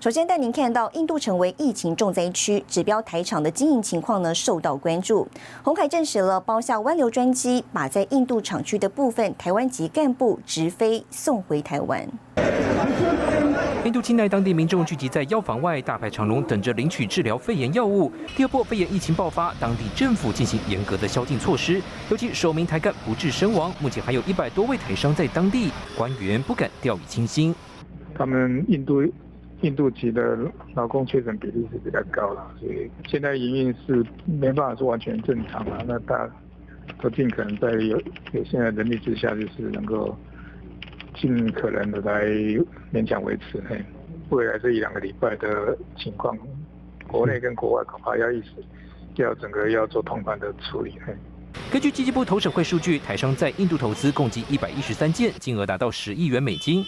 首先带您看到，印度成为疫情重灾区，指标台厂的经营情况呢受到关注。红海证实了包下湾流专机，把在印度厂区的部分台湾籍干部直飞送回台湾。印度境内当地民众聚集在药房外，大排长龙，等着领取治疗肺炎药物。第二波肺炎疫情爆发，当地政府进行严格的宵禁措施，尤其首名台干不治身亡。目前还有一百多位台商在当地，官员不敢掉以轻心。他们印度印度籍的劳工确诊比例是比较高了，所以现在营运是没办法说完全正常了。那大家都尽可能在有有现在人力之下，就是能够。尽可能的来勉强维持。嘿，未来这一两个礼拜的情况，国内跟国外恐怕要一直要整个要做通盘的处理。嘿，根据经济部投审会数据，台商在印度投资共计一百一十三件，金额达到十亿元美金，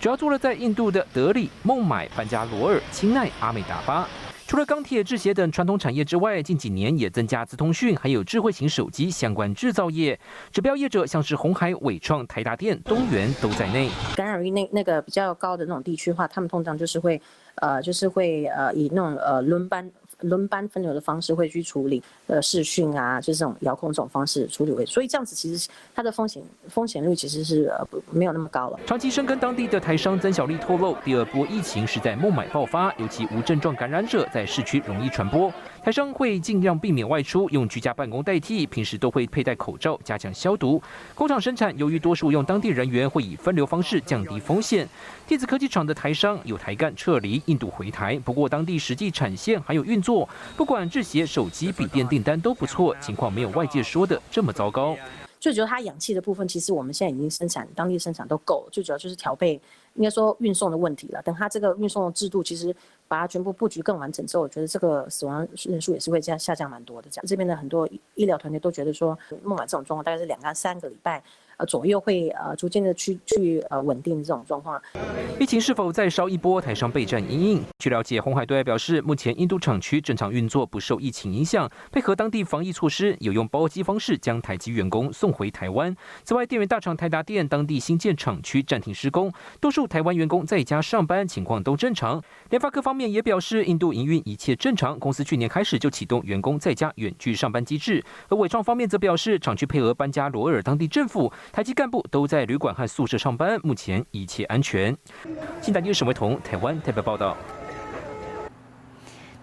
主要做了在印度的德里、孟买、班加罗尔、钦奈、阿美达巴。除了钢铁、制鞋等传统产业之外，近几年也增加资通讯，还有智慧型手机相关制造业。指标业者像是红海、伟创、台达电、东元都在内。感染率那那个比较高的那种地区的话，他们通常就是会，呃，就是会呃以那种呃轮班。轮班分流的方式会去处理，呃，视讯啊，就这种遥控这种方式处理位，所以这样子其实它的风险风险率其实是呃不没有那么高了。长期深耕当地的台商曾小丽透露，第二波疫情是在孟买爆发，尤其无症状感染者在市区容易传播。台商会尽量避免外出，用居家办公代替，平时都会佩戴口罩，加强消毒。工厂生产由于多数用当地人员，会以分流方式降低风险。电子科技厂的台商有台干撤离印度回台，不过当地实际产线还有运作，不管制鞋、手机、笔电订单都不错，情况没有外界说的这么糟糕。最主要它氧气的部分，其实我们现在已经生产，当地生产都够，最主要就是调配，应该说运送的问题了。等它这个运送的制度，其实。把它全部布局更完整之后，我觉得这个死亡人数也是会这样下降蛮多的。这样这边的很多医疗团队都觉得说，孟晚这种状况大概是两到三个礼拜。呃，左右会呃逐渐的去去呃稳定这种状况。疫情是否再烧一波？台商备战阴影。据了解，红海对外表示，目前印度厂区正常运作，不受疫情影响，配合当地防疫措施，有用包机方式将台籍员工送回台湾。此外，电源大厂台达电当地新建厂区暂停施工，多数台湾员工在家上班，情况都正常。联发科方面也表示，印度营运一切正常，公司去年开始就启动员工在家远距上班机制。而伟创方面则表示，厂区配合班加罗尔当地政府。台籍干部都在旅馆和宿舍上班，目前一切安全。新台电沈维彤，台湾代表报道。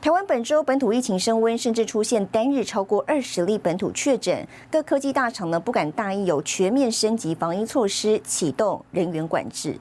台湾本周本土疫情升温，甚至出现单日超过二十例本土确诊。各科技大厂呢不敢大意，有全面升级防疫措施，启动人员管制。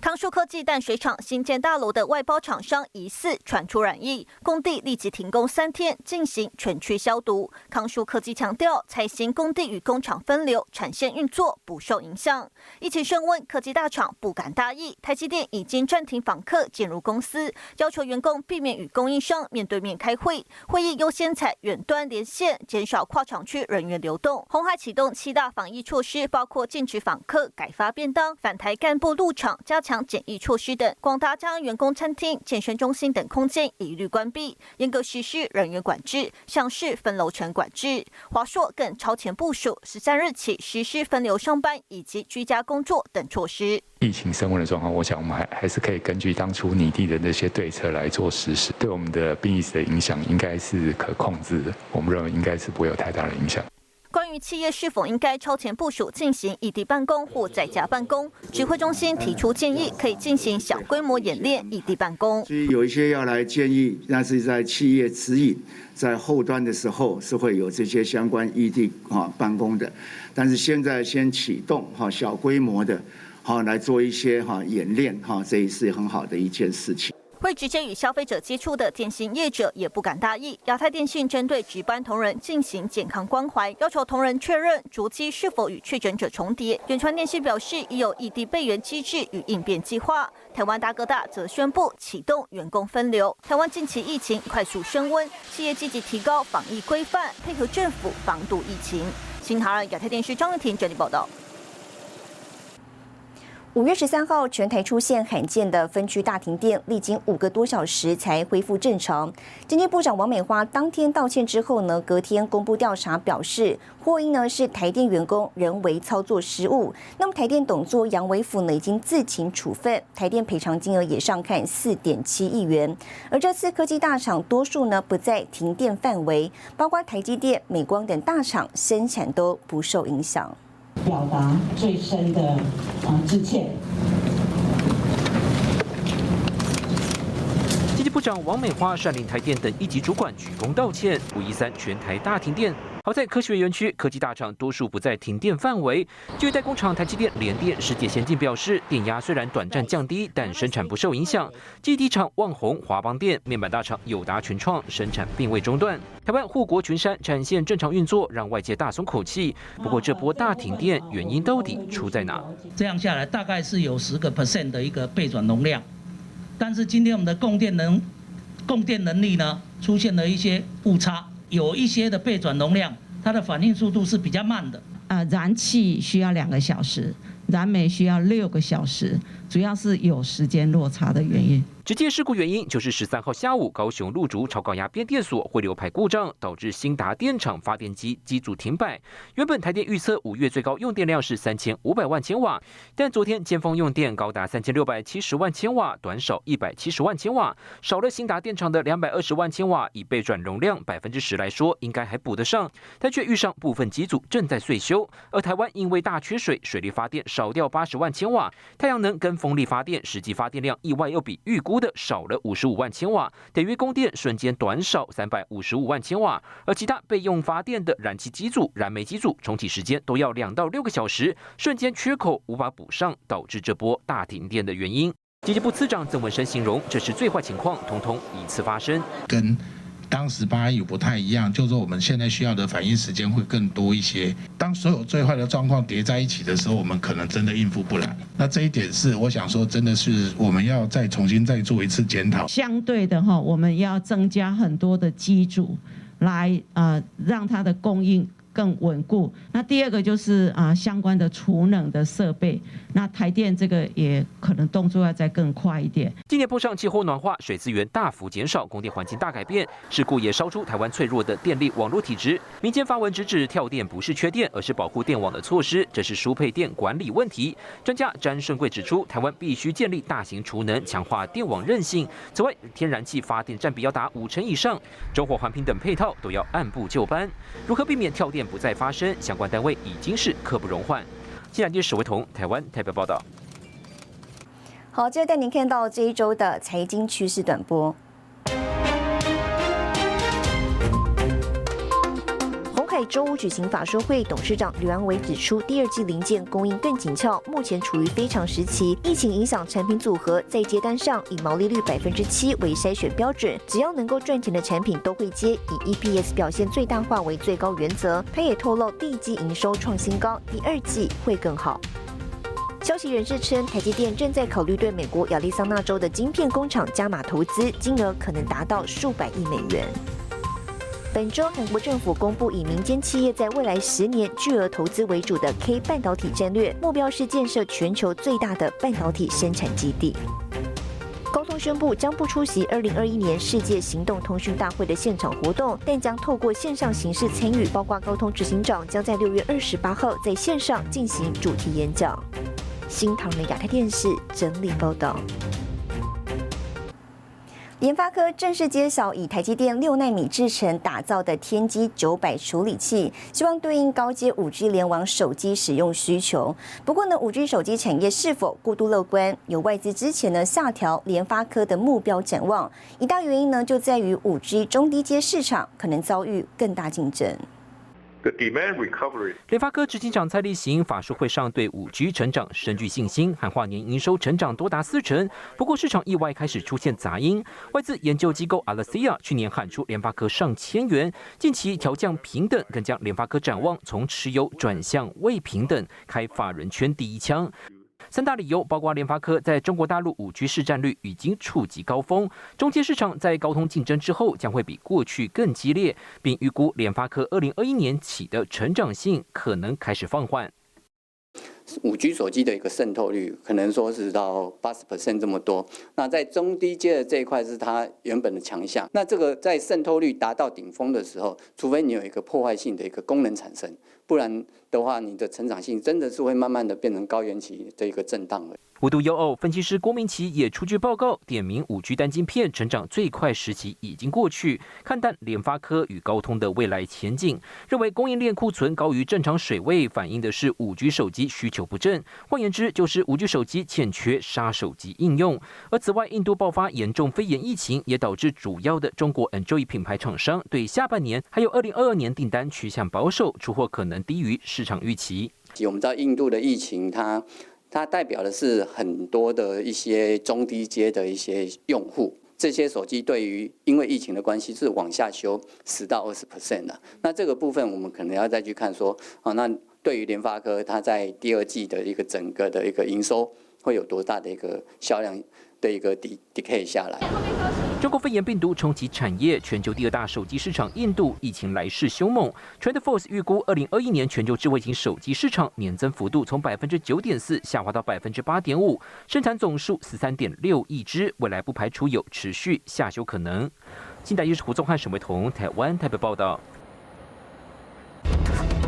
康舒科技淡水厂新建大楼的外包厂商疑似传出染疫，工地立即停工三天，进行全区消毒。康舒科技强调，采行工地与工厂分流，产线运作不受影响。疫情升温，科技大厂不敢大意，台积电已经暂停访客进入公司，要求员工避免与供应商面对面开会，会议优先采远端连线，减少跨厂区人员流动。红海启动七大防疫措施，包括禁止访客、改发便当、返台干部入场、加。强检疫措施等，广达将员工餐厅、健身中心等空间一律关闭，严格实施人员管制，像是分楼层管制。华硕更超前部署，十三日起实施分流上班以及居家工作等措施。疫情升温的状况，我想我们还还是可以根据当初拟定的那些对策来做实施，对我们的病疫的影响应该是可控制的。我们认为应该是不会有太大的影响。关于企业是否应该超前部署进行异地办公或在家办公，指挥中心提出建议，可以进行小规模演练异地办公。所以有一些要来建议，那是在企业指引在后端的时候是会有这些相关异地啊办公的，但是现在先启动哈小规模的，好来做一些哈演练哈，这也是很好的一件事情。会直接与消费者接触的电信业者也不敢大意。亚太电信针对值班同仁进行健康关怀，要求同仁确认逐机是否与确诊者重叠。远传电信表示已有异地备援机制与应变计划。台湾大哥大则宣布启动员工分流。台湾近期疫情快速升温，企业积极提高防疫规范，配合政府防堵疫情。新唐人亚太电视张乐婷整理报道。五月十三号，全台出现罕见的分区大停电，历经五个多小时才恢复正常。经济部长王美花当天道歉之后呢，隔天公布调查，表示祸因呢是台电员工人为操作失误。那么台电董座杨伟府呢已经自请处分，台电赔偿金额也上看四点七亿元。而这次科技大厂多数呢不在停电范围，包括台积电、美光等大厂生产都不受影响。表达最深的啊致歉。经济部长王美花率领台电等一级主管鞠躬道歉。五一三全台大停电。好在科学园区科技大厂多数不在停电范围。据代工厂台积电、联电、世界先进表示，电压虽然短暂降低，但生产不受影响。基地厂旺宏、华邦电、面板大厂友达、群创生产并未中断。台湾护国群山产线正常运作，让外界大松口气。不过这波大停电原因到底出在哪？这样下来大概是有十个 percent 的一个备转容量，但是今天我们的供电能供电能力呢出现了一些误差。有一些的备转容量，它的反应速度是比较慢的。呃，燃气需要两个小时，燃煤需要六个小时，主要是有时间落差的原因。直接事故原因就是十三号下午，高雄路竹超高压变电所汇流排故障，导致新达电厂发电机机组停摆。原本台电预测五月最高用电量是三千五百万千瓦，但昨天尖峰用电高达三千六百七十万千瓦，短少一百七十万千瓦，少了新达电厂的两百二十万千瓦。以备转容量百分之十来说，应该还补得上，但却遇上部分机组正在岁修。而台湾因为大缺水，水力发电少掉八十万千瓦，太阳能跟风力发电实际发电量意外又比预估。的少了五十五万千瓦，等于供电瞬间短少三百五十五万千瓦。而其他备用发电的燃气机组、燃煤机组重启时间都要两到六个小时，瞬间缺口无法补上，导致这波大停电的原因。经济部次长曾文生形容，这是最坏情况，通通一次发生。跟当时八有不太一样，就是说我们现在需要的反应时间会更多一些。当所有最坏的状况叠在一起的时候，我们可能真的应付不来。那这一点是我想说，真的是我们要再重新再做一次检讨。相对的哈，我们要增加很多的机组，来呃让它的供应。更稳固。那第二个就是啊，相关的储能的设备。那台电这个也可能动作要再更快一点。今年碰上气候暖化，水资源大幅减少，供电环境大改变，事故也烧出台湾脆弱的电力网络体质。民间发文直指跳电不是缺电，而是保护电网的措施，这是输配电管理问题。专家詹顺贵指出，台湾必须建立大型储能，强化电网韧性。此外，天然气发电占比要达五成以上，中火环评等配套都要按部就班。如何避免跳电？不再发生，相关单位已经是刻不容缓。新闻电视史维彤，台湾台北报道。好，接着带您看到这一周的财经趋势短波。在周五举行法说会，董事长吕安伟指出，第二季零件供应更紧俏，目前处于非常时期。疫情影响产品组合，在接单上以毛利率百分之七为筛选标准，只要能够赚钱的产品都会接，以 EPS 表现最大化为最高原则。他也透露，第一季营收创新高，第二季会更好。消息人士称，台积电正在考虑对美国亚利桑那州的晶片工厂加码投资，金额可能达到数百亿美元。本周，韩国政府公布以民间企业在未来十年巨额投资为主的 K 半导体战略，目标是建设全球最大的半导体生产基地。高通宣布将不出席二零二一年世界行动通讯大会的现场活动，但将透过线上形式参与，包括高通执行长将在六月二十八号在线上进行主题演讲。新唐人亚太电视整理报道。联发科正式揭晓以台积电六纳米制程打造的天玑九百处理器，希望对应高阶五 G 联网手机使用需求。不过呢，五 G 手机产业是否过度乐观？有外资之前呢下调联发科的目标展望，一大原因呢就在于五 G 中低阶市场可能遭遇更大竞争。联发科执行长蔡立行法术会上对五 G 成长深具信心，喊话年营收成长多达四成。不过市场意外开始出现杂音，外资研究机构 a l s i a 去年喊出联发科上千元，近期调降平等，更将联发科展望从持有转向未平等，开法人圈第一枪。三大理由包括联发科在中国大陆五 G 市占率已经触及高峰，中阶市场在高通竞争之后将会比过去更激烈，并预估联发科二零二一年起的成长性可能开始放缓。五 G 手机的一个渗透率可能说是到八十 percent 这么多，那在中低阶的这一块是它原本的强项。那这个在渗透率达到顶峰的时候，除非你有一个破坏性的一个功能产生，不然的话，你的成长性真的是会慢慢的变成高原期的一个震荡了。无独有偶，分析师郭明奇也出具报告，点名五 G 单晶片成长最快时期已经过去，看淡联发科与高通的未来前景，认为供应链库存高于正常水位，反映的是五 G 手机需求不振。换言之，就是五 G 手机欠缺杀手级应用。而此外，印度爆发严重肺炎疫情，也导致主要的中国 Android 品牌厂商对下半年还有二零二二年订单趋向保守，出货可能低于市场预期。我们知道印度的疫情，它它代表的是很多的一些中低阶的一些用户，这些手机对于因为疫情的关系是往下修十到二十 percent 的。那这个部分我们可能要再去看说，啊，那对于联发科，它在第二季的一个整个的一个营收会有多大的一个销量？的一个 de decay 下来。中国肺炎病毒冲击产业，全球第二大手机市场印度疫情来势凶猛。TrendForce 预估，二零二一年全球智慧型手机市场年增幅度从百分之九点四下滑到百分之八点五，生产总数十三点六亿只，未来不排除有持续下修可能。近代一是胡宗汉、沈维彤，台湾台北报道。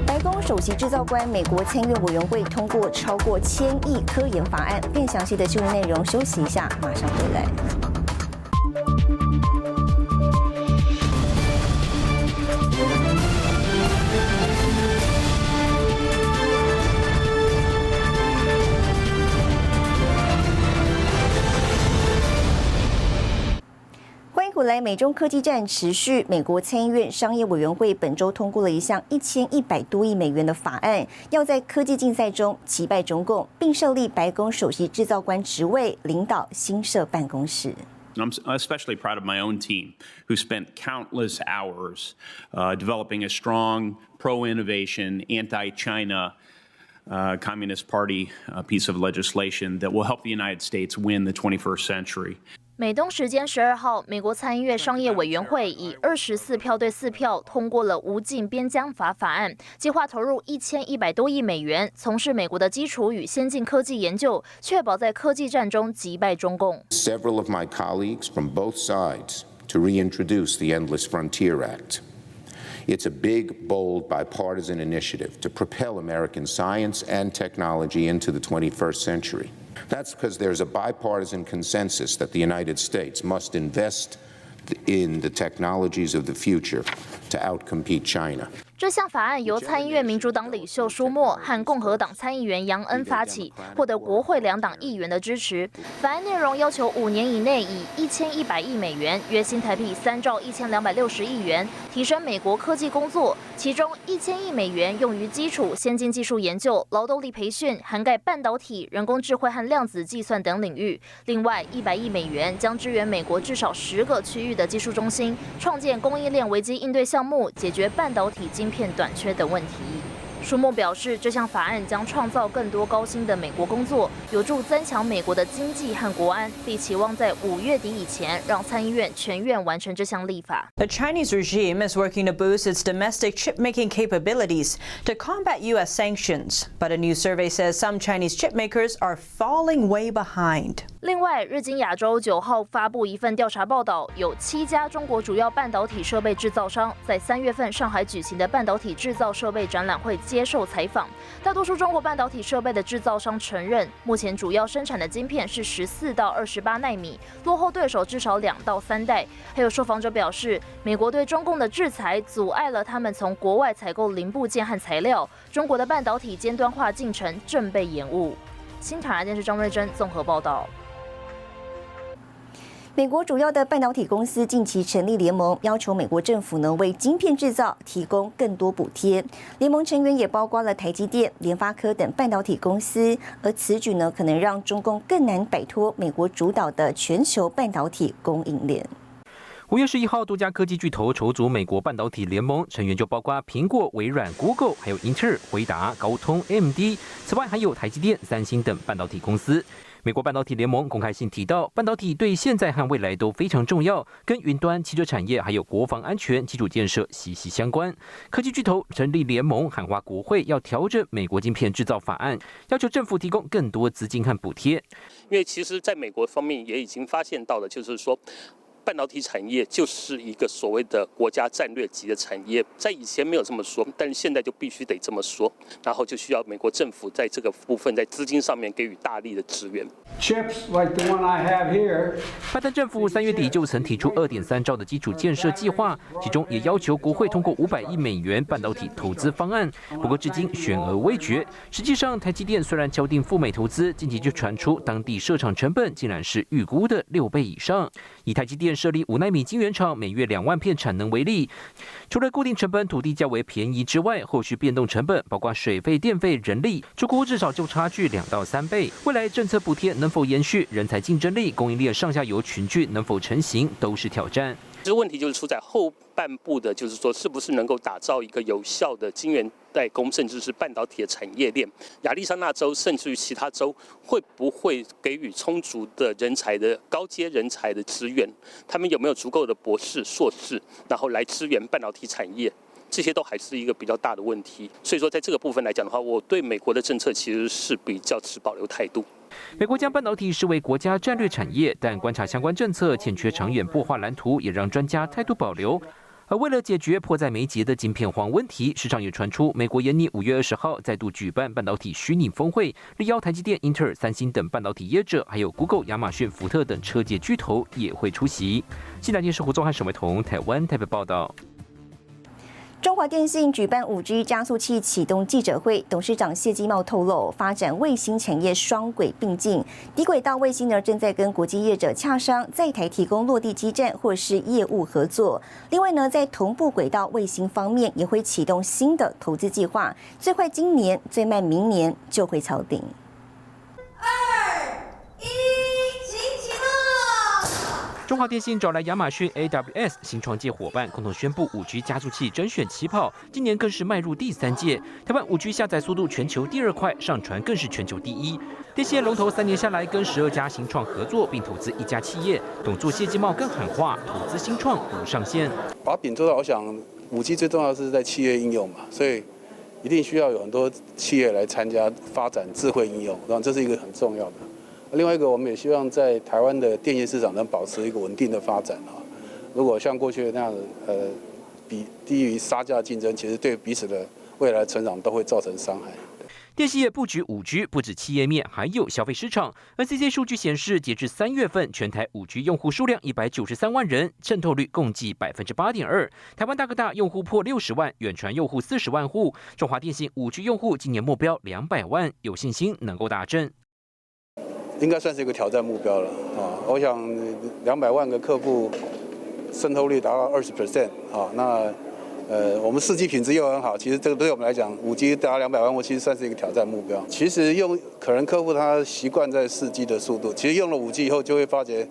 白宫首席制造官、美国参议委员会通过超过千亿科研法案。更详细的新闻内容，休息一下，马上回来。后来，美中科技战持续。美国参议院商业委员会本周通过了一项一千一百多亿美元的法案，要在科技竞赛中击败中共，并设立白宫首席制造官职位，领导新设办公室。I'm especially proud of my own team, who spent countless hours uh, developing a strong pro-innovation, anti-China. Uh, Communist Party uh, piece of legislation that will help the United States win the 21st century. 美东时间十二号，美国参议院商业委员会以二十四票对四票通过了无尽边疆法法案，计划投入一千一百多亿美元，从事美国的基础与先进科技研究，确保在科技战中击败中共。Several of my colleagues from both sides to reintroduce the Endless Frontier Act. It's a big, bold, bipartisan initiative to propel American science and technology into the 21st century. That's because there's a bipartisan consensus that the United States must invest in the technologies of the future to outcompete China. 这项法案由参议院民主党领袖舒默和共和党参议员杨恩发起，获得国会两党议员的支持。法案内容要求五年以内以一千一百亿美元（约新台币三兆一千两百六十亿元）提升美国科技工作，其中一千亿美元用于基础先进技术研究、劳动力培训，涵盖半导体、人工智慧和量子计算等领域。另外一百亿美元将支援美国至少十个区域的技术中心，创建供应链危机应对项目，解决半导体晶。片短缺等问题。舒默表示，这项法案将创造更多高薪的美国工作，有助增强美国的经济和国安，并期望在五月底以前让参议院全院完成这项立法。The Chinese regime is working to boost its domestic chip-making capabilities to combat U.S. sanctions, but a new survey says some Chinese chip makers are falling way behind. 另外，日经亚洲九号发布一份调查报道，有七家中国主要半导体设备制造商在三月份上海举行的半导体制造设备展览会接受采访。大多数中国半导体设备的制造商承认，目前主要生产的晶片是十四到二十八纳米，落后对手至少两到三代。还有受访者表示，美国对中共的制裁阻碍了他们从国外采购零部件和材料，中国的半导体尖端化进程正被延误。新唐人电视张瑞珍综合报道。美国主要的半导体公司近期成立联盟，要求美国政府呢为晶片制造提供更多补贴。联盟成员也包括了台积电、联发科等半导体公司，而此举呢可能让中共更难摆脱美国主导的全球半导体供应链。五月十一号，多家科技巨头筹组美国半导体联盟，成员就包括苹果、微软、Google，还有英特尔、回答、高通、AMD。此外，还有台积电、三星等半导体公司。美国半导体联盟公开信提到，半导体对现在和未来都非常重要，跟云端、汽车产业还有国防安全基础建设息息相关。科技巨头成立联盟，喊话国会要调整美国晶片制造法案，要求政府提供更多资金和补贴。因为其实在美国方面也已经发现到了，就是说。半导体产业就是一个所谓的国家战略级的产业，在以前没有这么说，但是现在就必须得这么说，然后就需要美国政府在这个部分在资金上面给予大力的支援。Chips like the one I have here。拜登政府三月底就曾提出二点三兆的基础建设计划，其中也要求国会通过五百亿美元半导体投资方案，不过至今悬而未决。实际上，台积电虽然敲定赴美投资，近期就传出当地设厂成本竟然是预估的六倍以上。以台积电设立五纳米晶圆厂，每月两万片产能为例，除了固定成本土地较为便宜之外，后续变动成本包括水费、电费、人力，出估至少就差距两到三倍。未来政策补贴能否延续，人才竞争力、供应链上下游群聚能否成型，都是挑战。其实问题就是出在后半部的，就是说是不是能够打造一个有效的晶圆代工，甚至是半导体的产业链。亚利桑那州甚至于其他州会不会给予充足的人才的高阶人才的资源？他们有没有足够的博士、硕士，然后来支援半导体产业？这些都还是一个比较大的问题。所以说，在这个部分来讲的话，我对美国的政策其实是比较持保留态度。美国将半导体视为国家战略产业，但观察相关政策欠缺长远擘画蓝图，也让专家态度保留。而为了解决迫在眉睫的晶片荒问题，市场也传出美国延拟五月二十号再度举办半导体虚拟峰会，力邀台积电、英特尔、三星等半导体业者，还有 Google、亚马逊、福特等车界巨头也会出席。新台电视胡宗汉、沈伟彤，台湾台北报道。中华电信举办五 G 加速器启动记者会，董事长谢金茂透露，发展卫星产业双轨并进，低轨道卫星呢正在跟国际业者洽商在台提供落地基站或是业务合作。另外呢，在同步轨道卫星方面，也会启动新的投资计划，最快今年，最慢明年就会敲定。二一中华电信找来亚马逊 AWS 新创界伙伴，共同宣布五 G 加速器甄选起跑，今年更是迈入第三届。台湾五 G 下载速度全球第二快，上传更是全球第一。电信龙头三年下来跟十二家新创合作，并投资一家企业。董座谢金茂更喊话，投资新创无上限。把饼做到，我想五 G 最重要的是在企业应用嘛，所以一定需要有很多企业来参加发展智慧应用，然后这是一个很重要的。另外一个，我们也希望在台湾的电信市场能保持一个稳定的发展啊。如果像过去那样，呃，比低于杀价竞争，其实对彼此的未来成长都会造成伤害。电信业布局五 G 不止企业面，还有消费市场。NCC 数据显示，截至三月份，全台五 G 用户数量一百九十三万人，渗透率共计百分之八点二。台湾大哥大用户破六十万，远传用户四十万户。中华电信五 G 用户今年目标两百万，有信心能够达阵。应该算是一个挑战目标了啊！我想两百万个客户渗透率达到二十 percent 啊，那呃我们四 G 品质又很好，其实这个对我们来讲，五 G 达到两百万我其实算是一个挑战目标。其实用可能客户他习惯在四 G 的速度，其实用了五 G 以后就会发觉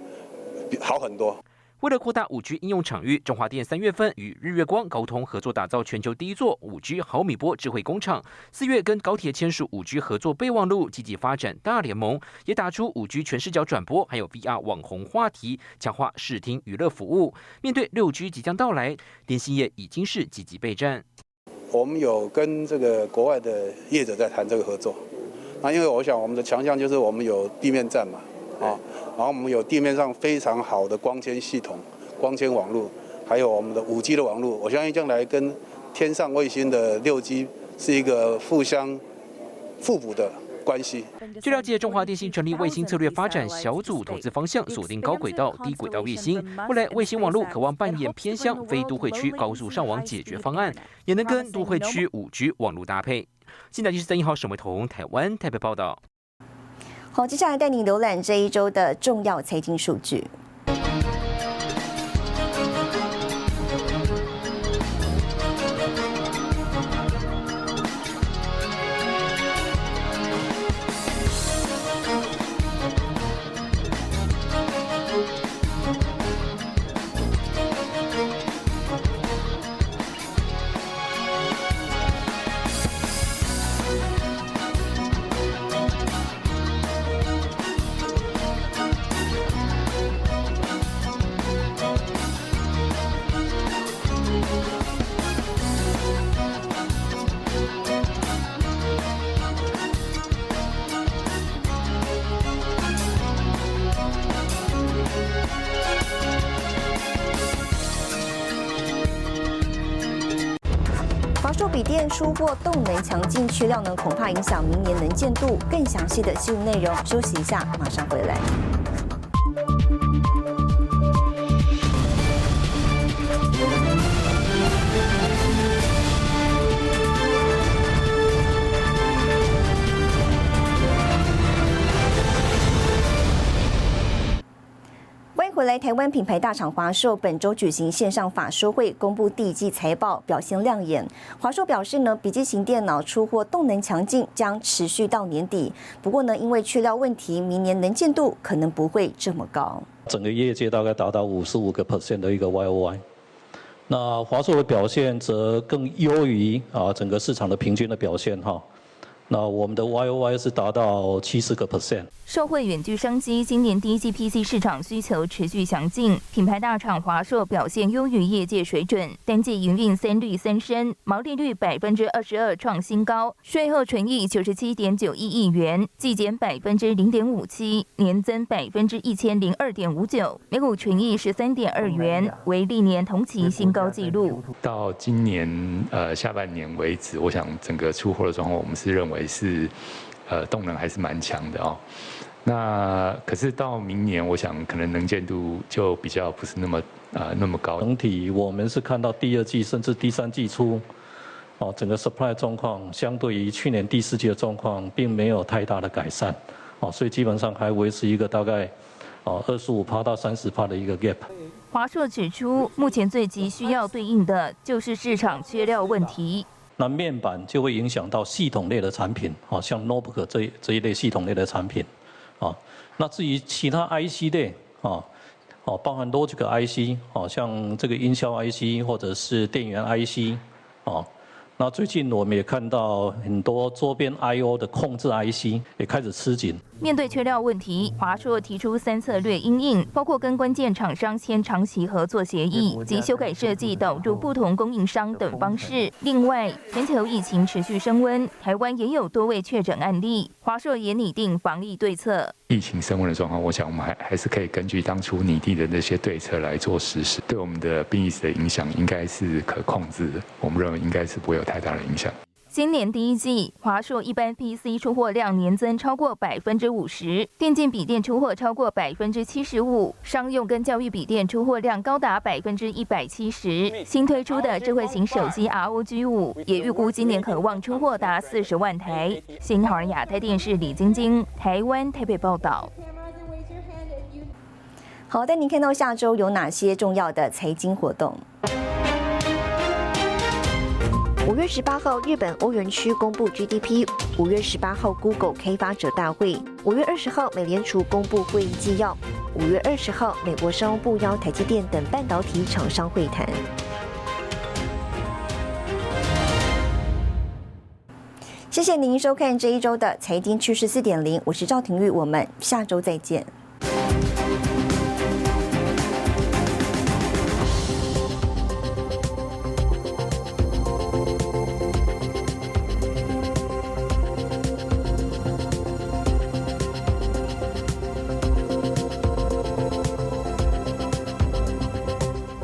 好很多。为了扩大五 G 应用场域，中华电三月份与日月光、高通合作打造全球第一座五 G 毫米波智慧工厂。四月跟高铁签署五 G 合作备忘录，积极发展大联盟，也打出五 G 全视角转播，还有 VR 网红话题，强化视听娱乐服务。面对六 G 即将到来，电信业已经是积极备战。我们有跟这个国外的业者在谈这个合作。那因为我想我们的强项就是我们有地面站嘛。啊，然后我们有地面上非常好的光纤系统、光纤网络，还有我们的五 G 的网络。我相信将来跟天上卫星的六 G 是一个互相互补的关系。据了解，中华电信成立卫星策略发展小组，投资方向锁定高轨道、低轨道卫星。未来卫星网络渴望扮演偏向非都会区高速上网解决方案，也能跟都会区五 G 网络搭配。现在就是三一号沈伟彤，台湾台北报道。好，接下来带你浏览这一周的重要财经数据。硕笔电出过动能强劲，去料呢恐怕影响明年能见度。更详细的新闻内容，休息一下，马上回来。来，台湾品牌大厂华硕本周举行线上法说会，公布第一季财报表现亮眼。华硕表示呢，笔记型电脑出货动能强劲，将持续到年底。不过呢，因为去料问题，明年能见度可能不会这么高。整个业界大概达到五十五个 percent 的一个 Y O Y。那华硕的表现则更优于啊整个市场的平均的表现哈。那我们的 Y O Y 是达到七十个 percent。社会远距商机，今年第一季 PC 市场需求持续强劲，品牌大厂华硕表现优于业界水准，单季营运三率三升，毛利率百分之二十二创新高，税后纯益九十七点九一亿元，季减百分之零点五七，年增百分之一千零二点五九，每股纯益十三点二元，为历年同期新高纪录。到今年呃下半年为止，我想整个出货的状况，我们是认为是呃动能还是蛮强的哦。那可是到明年，我想可能能见度就比较不是那么啊那么高。整体我们是看到第二季甚至第三季初，哦，整个 supply 状况相对于去年第四季的状况，并没有太大的改善，哦，所以基本上还维持一个大概哦二十五趴到三十趴的一个 gap。华硕指出，目前最急需要对应的就是市场缺料问题。那面板就会影响到系统类的产品，哦，像 notebook 这这一类系统类的产品。啊，那至于其他 IC 的啊，哦，包含 logic IC，哦，像这个音效 IC 或者是电源 IC，哦。那最近我们也看到很多周边 I/O 的控制 IC 也开始吃紧。面对缺料问题，华硕提出三策略应应，包括跟关键厂商签长期合作协议及修改设计导入不同供应商等方式。另外，全球疫情持续升温，台湾也有多位确诊案例，华硕也拟定防疫对策。疫情升温的状况，我想我们还还是可以根据当初拟定的那些对策来做实施，对我们的病疫的影响应该是可控制的。我们认为应该是不会有太大的影响。今年第一季，华硕一般 PC 出货量年增超过百分之五十，电竞笔电出货超过百分之七十五，商用跟教育笔电出货量高达百分之一百七十。新推出的智慧型手机 ROG 五也预估今年可望出货达四十万台。新华亚太电视李晶晶，台湾台北报道。好，带您看到下周有哪些重要的财经活动。五月十八号，日本欧元区公布 GDP；五月十八号，Google 开发者大会；五月二十号，美联储公布会议纪要；五月二十号，美国商务部邀台积电等半导体厂商会谈。谢谢您收看这一周的财经趋势四点零，我是赵廷玉，我们下周再见。